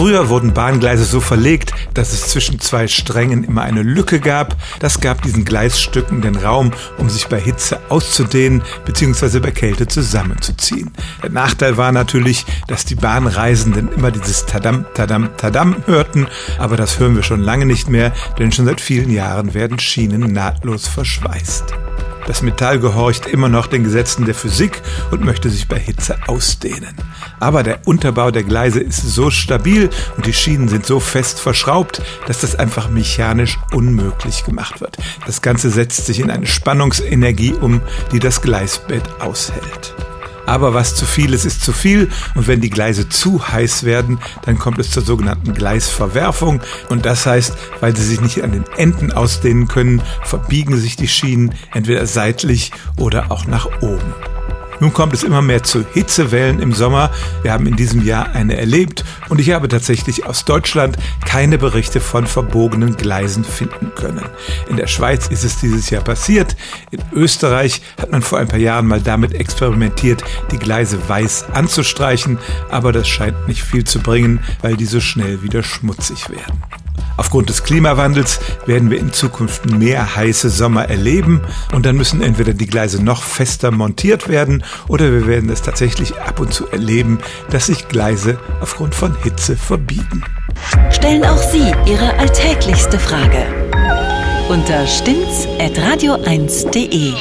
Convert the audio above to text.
Früher wurden Bahngleise so verlegt, dass es zwischen zwei Strängen immer eine Lücke gab. Das gab diesen Gleisstücken den Raum, um sich bei Hitze auszudehnen bzw. bei Kälte zusammenzuziehen. Der Nachteil war natürlich, dass die Bahnreisenden immer dieses Tadam, Tadam, Tadam hörten, aber das hören wir schon lange nicht mehr, denn schon seit vielen Jahren werden Schienen nahtlos verschweißt. Das Metall gehorcht immer noch den Gesetzen der Physik und möchte sich bei Hitze ausdehnen. Aber der Unterbau der Gleise ist so stabil und die Schienen sind so fest verschraubt, dass das einfach mechanisch unmöglich gemacht wird. Das Ganze setzt sich in eine Spannungsenergie um, die das Gleisbett aushält. Aber was zu viel ist, ist zu viel. Und wenn die Gleise zu heiß werden, dann kommt es zur sogenannten Gleisverwerfung. Und das heißt, weil sie sich nicht an den Enden ausdehnen können, verbiegen sich die Schienen entweder seitlich oder auch nach oben. Nun kommt es immer mehr zu Hitzewellen im Sommer. Wir haben in diesem Jahr eine erlebt und ich habe tatsächlich aus Deutschland keine Berichte von verbogenen Gleisen finden können. In der Schweiz ist es dieses Jahr passiert. In Österreich hat man vor ein paar Jahren mal damit experimentiert, die Gleise weiß anzustreichen, aber das scheint nicht viel zu bringen, weil die so schnell wieder schmutzig werden. Aufgrund des Klimawandels werden wir in Zukunft mehr heiße Sommer erleben und dann müssen entweder die Gleise noch fester montiert werden oder wir werden es tatsächlich ab und zu erleben, dass sich Gleise aufgrund von Hitze verbiegen. Stellen auch Sie Ihre alltäglichste Frage unter stimmtz.radio1.de.